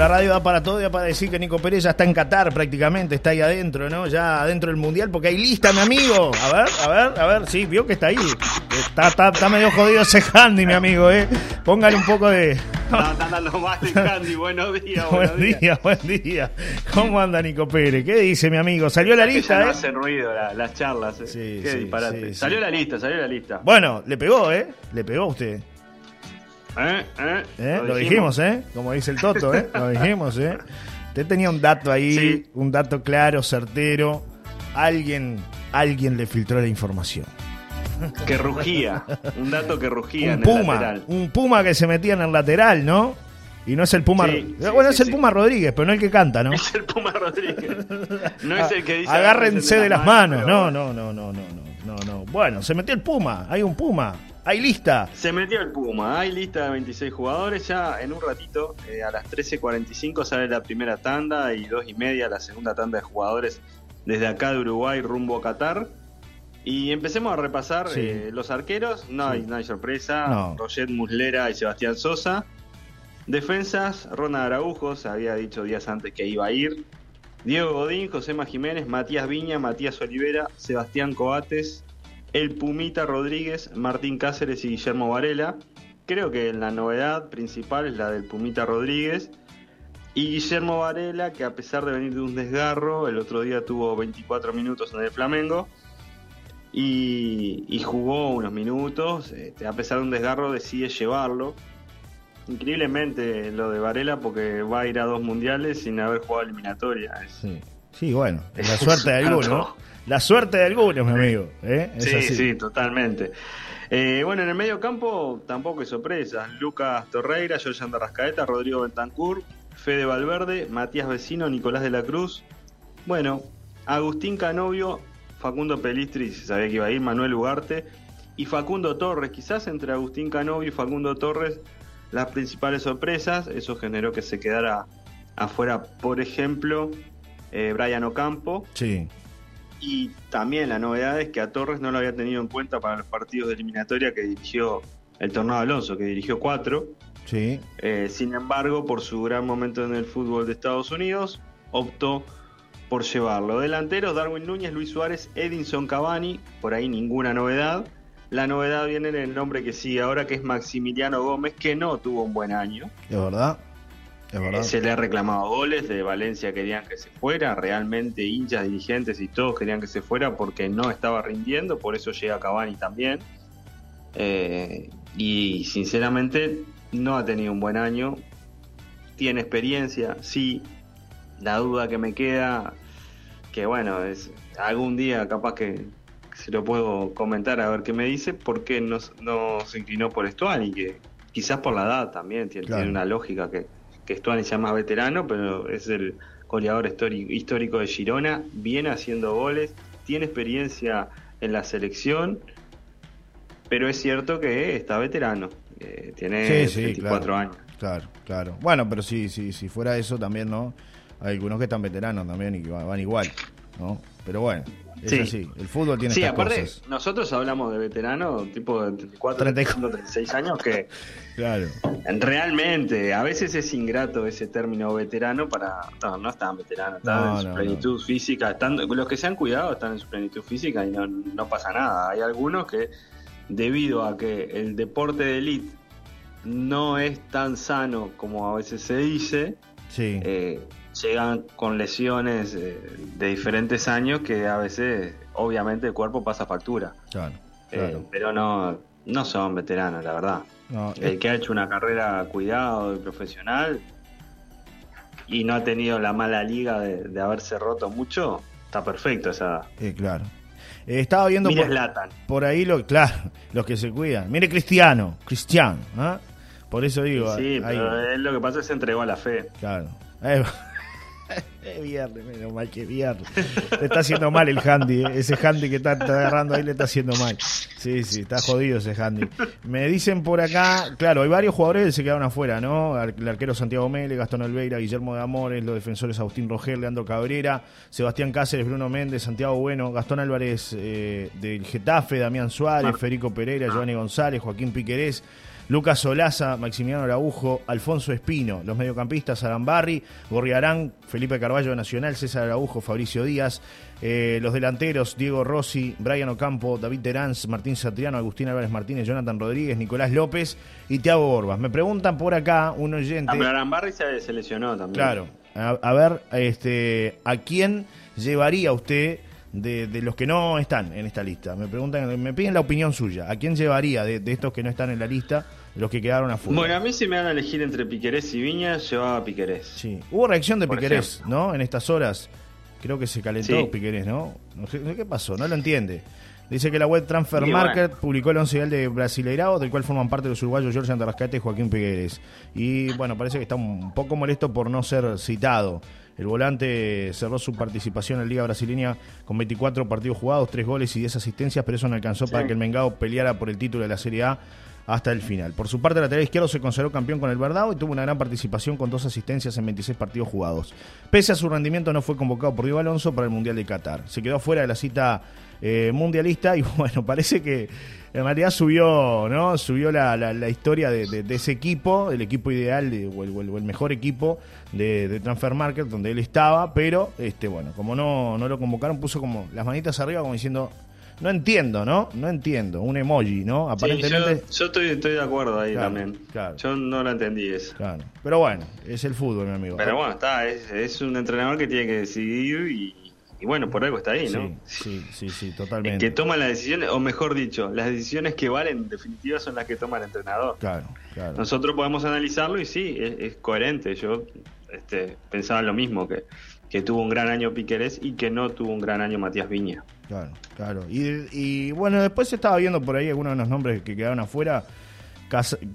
la radio da para todo, ya para decir que Nico Pérez ya está en Qatar prácticamente, está ahí adentro, ¿no? Ya adentro del Mundial, porque hay lista, mi amigo. A ver, a ver, a ver, sí, vio que está ahí. Está, está, está medio jodido ese handy, mi amigo, ¿eh? Póngale un poco de... No, más de Candy. Buenos días, buen día, buen día. ¿Cómo anda Nico Pérez? ¿Qué dice mi amigo? ¿Salió la lista, ya no eh? hacen ruido la- las charlas. eh. Sí, Qué sí, disparate. sí, salió la lista, salió la lista. Bueno, le pegó, ¿eh? Le pegó a usted. ¿Eh? ¿Eh? ¿eh? Lo, dijimos, ¿eh? Como dice el Toto, ¿eh? Lo dijimos, ¿eh? Usted tenía un dato ahí, Sí. un dato claro, certero. Alguien, alguien le filtró la información. Que rugía. Un dato que rugía Un en el puma, lateral. un puma que se metía en el lateral, ¿no? Y no es el Puma. Sí, sí, bueno, sí, es el. Puma Rodríguez, pero no el que canta, ¿no? Es el Puma Rodríguez. No es el que dice. Agárrense de las manos. No, no, no, no, no, no, no, no. Bueno, se metió el Puma. Hay un Puma. Hay lista. Se metió el Puma. Hay lista de 26 jugadores. Ya en un ratito, eh, a las 13.45, sale la primera tanda y dos y media la segunda tanda de jugadores desde acá de Uruguay rumbo a Qatar. Y empecemos a repasar Sí. eh, los arqueros. No, hay, no hay sorpresa. No. Roget Muslera y Sebastián Sosa. Defensas, Ronald Araujo, se había dicho días antes que iba a ir. Diego Godín, Josema Jiménez, Matías Viña, Matías Olivera, Sebastián Coates, El Pumita Rodríguez, Martín Cáceres y Guillermo Varela. Creo que la novedad principal es la del Pumita Rodríguez. Y Guillermo Varela, que a pesar de venir de un desgarro, el otro día tuvo 24 minutos en el Flamengo y, jugó unos minutos. este, a pesar de un desgarro, decide llevarlo. Increíblemente lo de Varela, porque va a ir a dos mundiales sin haber jugado eliminatoria. Sí, sí bueno. La suerte de un algunos. La suerte de algunos, mi amigo. ¿eh? Es Sí, así. sí, totalmente. Eh, bueno, en el medio campo tampoco hay sorpresas. Lucas Torreira, Jorge Rascaeta, Rodrigo Bentancur, Fede Valverde, Matías Vecino, Nicolás de la Cruz. Bueno, Agustín Canovio, Facundo Pelistri, se sabía que iba a ir, Manuel Ugarte y Facundo Torres. Quizás entre Agustín Canovio y Facundo Torres las principales sorpresas. Eso generó que se quedara afuera, por ejemplo, eh, Brian Ocampo. Sí. Y también la novedad es que a Torres no lo había tenido en cuenta para los partidos de eliminatoria que dirigió el Tornado Alonso, que dirigió cuatro. Sí. Eh, sin embargo, por su gran momento en el fútbol de Estados Unidos, optó por llevarlo. Delanteros, Darwin Núñez, Luis Suárez, Edinson Cavani, por ahí ninguna novedad. La novedad viene en el nombre que sigue ahora, que es Maximiliano Gómez, que no tuvo un buen año. Es verdad. Eh, Se le ha reclamado goles, de Valencia querían que se fuera, realmente hinchas, dirigentes y todos querían que se fuera porque no estaba rindiendo, por eso llega Cavani también. Eh, y sinceramente no ha tenido un buen año, tiene experiencia, sí, la duda que me queda, que bueno, es algún día capaz que se lo puedo comentar a ver qué me dice, por qué no, no se inclinó por Estuani, que quizás por la edad también tiene, Claro. tiene una lógica que, que Estuani sea más veterano, pero es el goleador histórico, de Girona, viene haciendo goles, tiene experiencia en la selección, pero es cierto que está veterano, eh, tiene Sí, sí, 24 claro. años. Claro, claro. Bueno, pero sí, sí, si fuera eso también, ¿no? Hay algunos que están veteranos también y van van igual, ¿no? Pero bueno, es Sí. así. El fútbol tiene Sí, estas aparte, cosas. nosotros hablamos de veterano, tipo de 34, 34. 36 años, que Claro. realmente a veces es ingrato ese término veterano para. No, no están veteranos, están No, en su no, plenitud física. Están, los que se han cuidado están en su plenitud física y no, no pasa nada. Hay algunos que, debido a que el deporte de elite no es tan sano como a veces se dice, Sí. eh, llegan con lesiones eh, de diferentes años que a veces, obviamente, el cuerpo pasa factura. claro. Eh, pero no, no son veteranos, la verdad. No, El que ha hecho una carrera cuidado y profesional y no ha tenido la mala liga de, de haberse roto mucho, está perfecto esa edad. eh, claro. Eh, estaba viendo por, Zlatan. por ahí, lo, claro, los que se cuidan. Mire Cristiano, Cristiano, ¿ah? Por eso digo, Sí, ahí- pero él lo que pasa es que se entregó a la fe. claro. Eh, Es viernes, menos mal que viernes. Le está haciendo mal el handy, eh. ese handy que está, agarrando ahí le está haciendo mal. Sí, sí, está jodido ese handy. Me dicen por acá, claro, hay varios jugadores que se quedaron afuera, ¿no? El arquero Santiago Mele, Gastón Alveira, Guillermo de Amores, los defensores Agustín Roger, Leandro Cabrera, Sebastián Cáceres, Bruno Méndez, Santiago Bueno, Gastón Álvarez eh, del Getafe, Damián Suárez, Federico Pereira, Giovanni González, Joaquín Piquerés. Lucas Solaza, Maximiliano Araujo, Alfonso Espino, los mediocampistas Barri, Gorriarán, Felipe Carballo Nacional, César Araujo, Fabricio Díaz, eh, los delanteros Diego Rossi, Brian Ocampo, David Terán, Martín Satriano, Agustín Álvarez Martínez, Jonathan Rodríguez, Nicolás López y Thiago Borbas. Me preguntan por acá un oyente. Arambarri se, se lesionó también. Claro. A, ver, este, ¿a quién llevaría usted de, los que no están en esta lista? Me preguntan, me piden la opinión suya. ¿A quién llevaría de, de estos que no están en la lista? los que quedaron afuera. Bueno, a mí si me van a elegir entre Piquerés y Viña, llevaba a Piquerés. Sí. Hubo reacción de Piquerés, ¿no? En estas horas. Creo que se calentó Piquerés, ¿no? No sé qué pasó, no lo entiende. Dice que la web Transfer Market publicó el once de Brasileirao, del cual forman parte los uruguayos Jorge Andarrascate y Joaquín Piquerés. Y bueno, parece que está un poco molesto por no ser citado. El volante cerró su participación en la Liga Brasileña con 24 partidos jugados, 3 goles y 10 asistencias, pero eso no alcanzó para que el Mengao peleara por el título de la Serie A hasta el final. Por su parte, el lateral izquierdo se consideró campeón con el Verdao y tuvo una gran participación con dos asistencias en 26 partidos jugados. Pese a su rendimiento, no fue convocado por Diego Alonso para el Mundial de Qatar. Se quedó fuera de la cita eh, mundialista y bueno, parece que en realidad subió, ¿no? Subió la, la, historia de, ese equipo, el equipo ideal o, el, mejor equipo de, de, Transfer Market donde él estaba, pero este bueno, como no, no lo convocaron, puso como las manitas arriba como diciendo no entiendo, ¿no? No entiendo. Un emoji, ¿no? Aparentemente. yo, estoy, estoy, de acuerdo ahí también. Claro. Yo no lo entendí eso. Claro. Pero bueno, es el fútbol, mi amigo. Pero bueno, está. Es, un entrenador que tiene que decidir y, bueno, por algo está ahí, ¿no? Sí, sí, sí, totalmente. que toma las decisiones, o mejor dicho, las decisiones que valen en definitiva son las que toma el entrenador. Claro, claro. Nosotros podemos analizarlo y sí, es, coherente. Yo este, pensaba lo mismo, que, que tuvo un gran año Piquerés y que no tuvo un gran año Matías Viña. Claro, claro. Y, bueno, después se estaba viendo por ahí algunos de los nombres que quedaron afuera,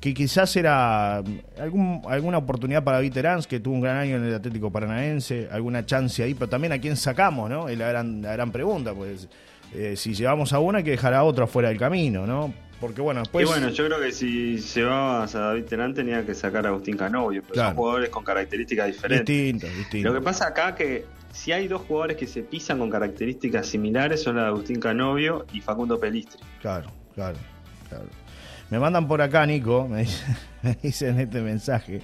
que quizás era algún, alguna oportunidad para Viterans, que tuvo un gran año en el Atlético Paranaense, alguna chance ahí, pero también a quién sacamos, ¿no? Es la gran, la gran pregunta, pues eh, si llevamos a uno hay que dejar a otro fuera del camino, ¿no? Porque bueno, después... Y bueno, yo creo que si llevabas a David Terán tenía que sacar a Agustín Canovio, pero son jugadores con características diferentes. Distintos, distintos. Lo que pasa acá que si hay dos jugadores que se pisan con características similares son la de Agustín Canovio y Facundo Pelistri. Claro, claro, claro. Me mandan por acá, Nico, me dicen este mensaje.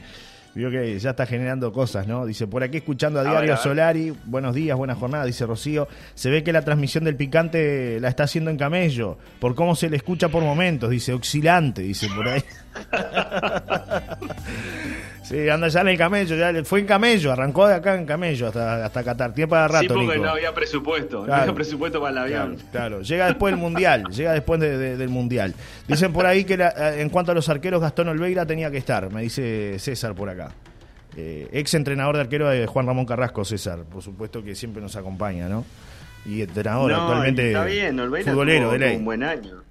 Vio que ya está generando cosas, ¿no? Dice, por aquí escuchando a Diario Solari, buenos días, buena jornada, dice Rocío. Se ve que la transmisión del picante la está haciendo en camello, por cómo se le escucha por momentos, dice, oscilante, dice por ahí. Sí, anda ya en el camello, ya fue en camello, arrancó de acá en camello hasta, hasta Qatar. Tiene para rato, Sí, porque no había presupuesto, no había presupuesto para el avión. Claro, llega después del Mundial, llega después del Mundial. Dicen por ahí que en cuanto a los arqueros, Gastón Olveira tenía que estar, me dice César por acá. Eh, ex entrenador de arquero de Juan Ramón Carrasco, César, por supuesto que siempre nos acompaña, ¿no? Y entrenador actualmente está bien, Olveira futbolero de un buen año.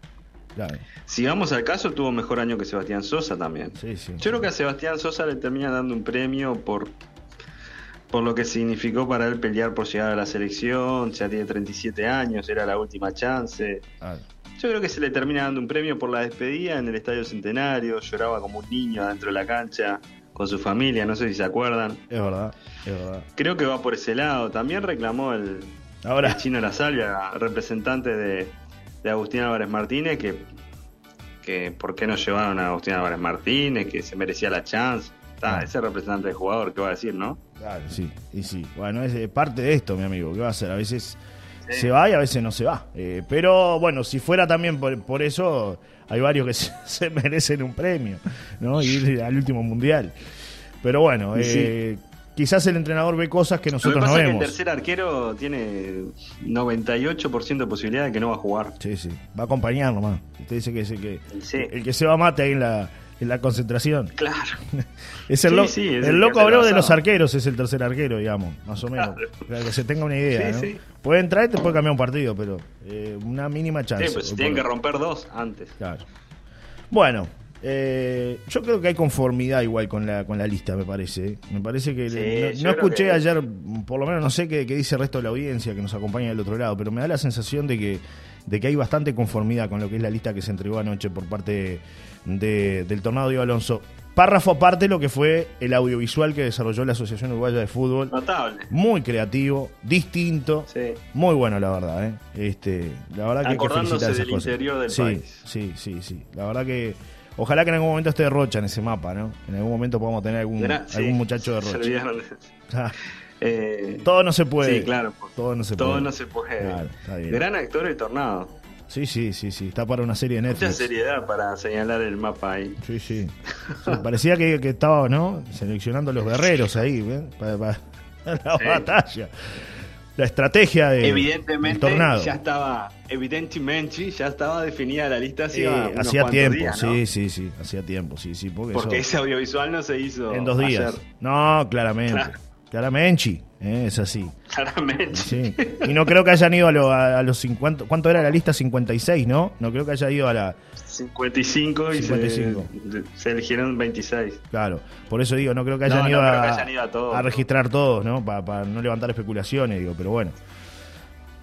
Si vamos al caso, tuvo mejor año que Sebastián Sosa también. Yo creo que a Sebastián Sosa le termina dando un premio por, por lo que significó para él pelear por llegar a la selección. Ya tiene 37 años, era la última chance. Yo creo que se le termina dando un premio por la despedida en el Estadio Centenario. Lloraba como un niño dentro de la cancha con su familia, no sé si se acuerdan. Es verdad, es verdad. Creo que va por ese lado. También reclamó el, Ahora. el Chino La Salvia, representante de, de Agustín Álvarez Martínez, que, que por qué no llevaron a Agustín Álvarez Martínez, que se merecía la chance. Está, ese representante del jugador, ¿qué va a decir, no? Claro, sí, y sí. Bueno, es parte de esto, mi amigo, ¿qué va a hacer? A veces se va y a veces no se va. Eh, pero bueno, si fuera también por, eso, hay varios que se, merecen un premio, ¿no? Ir al último mundial. Pero bueno, eh, quizás el entrenador ve cosas que nosotros no vemos. el tercer arquero tiene 98% de posibilidad de que no va a jugar. Sí, sí, va a acompañar nomás. Usted dice que, el que, el que se va mate ahí en la, en la concentración. Claro. es el, el, loco habló de los arqueros, es el tercer arquero, digamos, más o menos. Para que se tenga una idea. ¿no? Puede entrar y te puede cambiar un partido, pero eh, una mínima chance. Sí, pues tienen que romper dos antes. Claro. Bueno, Eh, yo creo que hay conformidad igual con la, con la lista, me parece. ¿eh? Me parece que Sí, le- yo no, escuché que- ayer, por lo menos no sé qué, qué dice el resto de la audiencia que nos acompaña del otro lado, pero me da la sensación de que, de que hay bastante conformidad con lo que es la lista que se entregó anoche por parte de- del Tornado Diego Alonso. Párrafo aparte lo que fue el audiovisual que desarrolló la Asociación Uruguaya de Fútbol. Notable. Muy creativo, distinto. Sí. Muy bueno, la verdad, ¿eh? Este, la verdad que hay que Acordándose felicitar esas del cosas. interior del sí, país. Sí, sí, sí. La verdad que ojalá que en algún momento esté Rocha en ese mapa, ¿no? En algún momento podamos tener algún, sí, algún muchacho de Rocha. Ah, Eh, todo no se puede. Sí, claro. Todo no se todo puede. no se puede. Claro, está bien. Gran actor el tornado. Sí, sí, sí, sí. Está para una serie de Mucha Netflix. seriedad para señalar el mapa ahí. Sí, sí. Sí, parecía que, que estaba, ¿no? Seleccionando los guerreros ahí, ¿ven? Para, para la Sí. batalla. La estrategia de, Evidentemente del tornado. ya estaba, evidentemente ya estaba definida la lista hacía, Eh, hacía cuantos tiempo, días, ¿no? sí, sí, sí, hacía tiempo, sí, sí, porque, Porque eso- ese audiovisual no se hizo en dos días. ayer, No, claramente, Claro. claramente, eh, es así. claramente. Sí. Y no creo que hayan ido a, lo- a- a los 50, ¿cuánto era la lista? 56, ¿no? No creo que haya ido a la, 55 y 55. Se, se eligieron 26. claro, por eso digo, no creo que hayan, No, ido, a, que hayan ido a todos. registrar todos, ¿no? Para no levantar especulaciones, digo, pero bueno.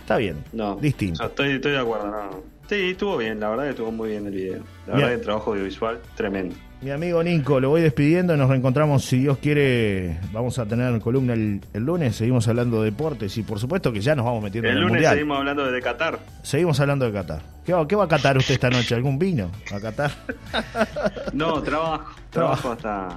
Está bien, No, distinto. No, estoy, estoy de acuerdo. No. Sí, estuvo bien, la verdad que estuvo muy bien el video. La Bien. verdad que el trabajo audiovisual, tremendo. Mi amigo Nico, lo voy despidiendo. Nos reencontramos, si Dios quiere. Vamos a tener columna el, el lunes. Seguimos hablando de deportes y, por supuesto, que ya nos vamos metiendo El en el lunes mundial. seguimos hablando de Qatar. Seguimos hablando de Qatar. ¿Qué va, qué va a catar usted esta noche? ¿Algún vino a Qatar? No, trabajo. trabajo hasta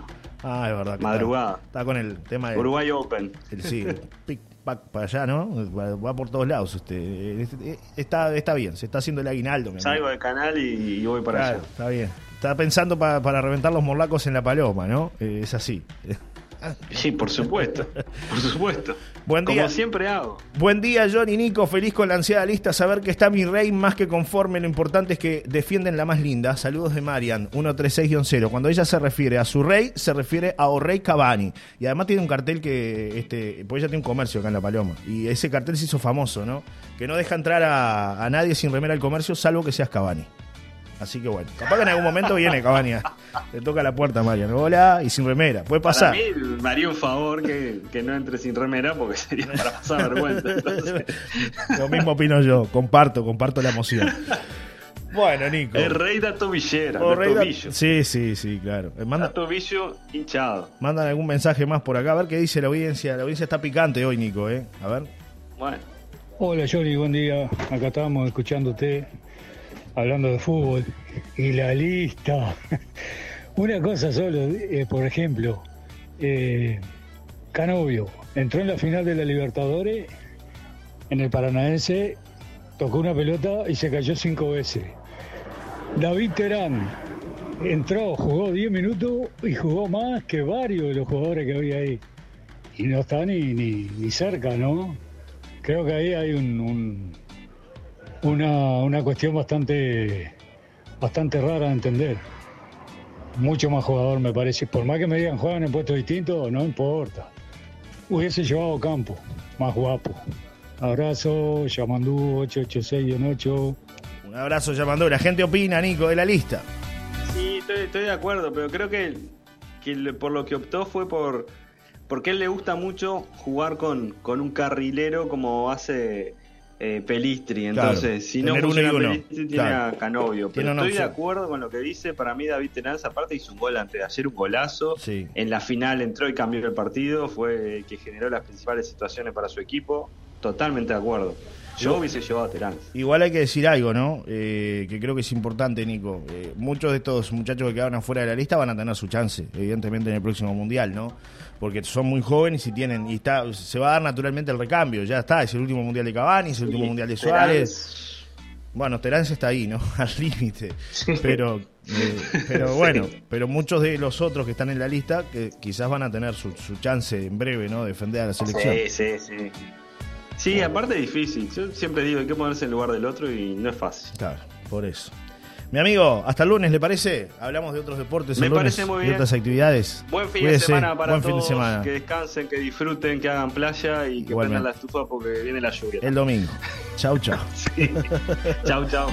Ah, es verdad. que Madrugada. Está, está con el tema de. Uruguay Open. El, sí, pic, pac para allá, ¿no? Va, va por todos lados usted. Eh, eh, Está, está bien, se está haciendo el aguinaldo. Salgo del canal y, y voy para Claro, allá. está bien. Está pensando pa- para reventar los morlacos en la paloma, ¿no? Eh, es así. Sí, por supuesto. Por supuesto. Buen Como día. siempre hago. Buen día, Johnny Nico. Feliz con la ansiada lista. Saber que está mi rey más que conforme. Lo importante es que defienden la más linda. Saludos de Marian, 136-0. Cuando ella se refiere a su rey, se refiere a Orrey Cavani. Y además tiene un cartel que. este Pues ella tiene un comercio acá en La Paloma. Y ese cartel se hizo famoso, ¿no? Que no deja entrar a, a nadie sin remera al comercio, salvo que seas Cavani. Así que bueno, capaz que en algún momento viene Cavani. a- Le toca la puerta a Marian. Hola, y sin remera. Puede pasar. Para mí me haría un favor que, que no entre sin remera porque sería para pasar vergüenza. Entonces, Lo mismo opino yo. Comparto, comparto la emoción. Bueno, Nico. el rey da tobillera, Oh, da rey da- tobillo. Sí, sí, sí, claro. Eh, Da Manda, tobillo hinchado. mandan algún mensaje más por acá. A ver qué dice la audiencia. La audiencia está picante hoy, Nico, ¿eh? A ver. Bueno, Hola Johnny, buen día. Acá estábamos escuchándote, hablando de fútbol. Y la lista. Una cosa solo, eh, por ejemplo, eh, Canovio entró en la final de la Libertadores en el Paranaense, tocó una pelota y se cayó cinco veces. David Terán entró, jugó 10 minutos y jugó más que varios de los jugadores que había ahí. Y no está ni, ni, ni cerca, ¿no? Creo que ahí hay un, un- una, una cuestión bastante, bastante rara de entender. Mucho más jugador me parece. Por más que me digan juegan en puestos distintos, no importa. Hubiese llevado campo, más guapo. Abrazo, Yamandú 886-8. Un abrazo llamando. La gente opina, Nico, de la lista. sí, estoy, estoy de acuerdo, pero creo que, que por lo que optó fue por porque a él le gusta mucho jugar con, con un carrilero como hace eh, Pelistri. Entonces, Claro, si no funciona Pelistri, tiene claro. a Canovio. Pero estoy de acuerdo con lo que dice. Para mí, David Tenaz, aparte, hizo un gol antes de ayer, un golazo. Sí. En la final entró y cambió el partido, fue el que generó las principales situaciones para su equipo. Totalmente de acuerdo. Yo hubiese llevado a Terán. Igual hay que decir algo, ¿no? Eh, que creo que es importante, Nico. Eh, muchos de estos muchachos que quedaron afuera de la lista van a tener su chance, evidentemente, en el próximo mundial, ¿no? Porque son muy jóvenes y tienen. y está Se va a dar naturalmente el recambio. Ya está, es el último mundial de Cavani, es el último mundial de Suárez. Bueno, Terence está ahí, ¿no? Al límite. Pero, eh, pero bueno, pero muchos de los otros que están en la lista que quizás van a tener su, su chance en breve, ¿no? De defender a la selección. Sí, sí, sí. Sí, aparte es difícil. Yo siempre digo, hay que ponerse en lugar del otro y no es fácil. Claro, por eso. Mi amigo, hasta el lunes, ¿le parece? Hablamos de otros deportes Me el lunes parece muy y bien. otras actividades. Buen fin Cuídese, de semana para buen todos. fin de semana. Que descansen, que disfruten, que hagan playa y que Igualmente. prendan la estufa porque viene la lluvia. El domingo. Chau, chau. Sí. chau, chau.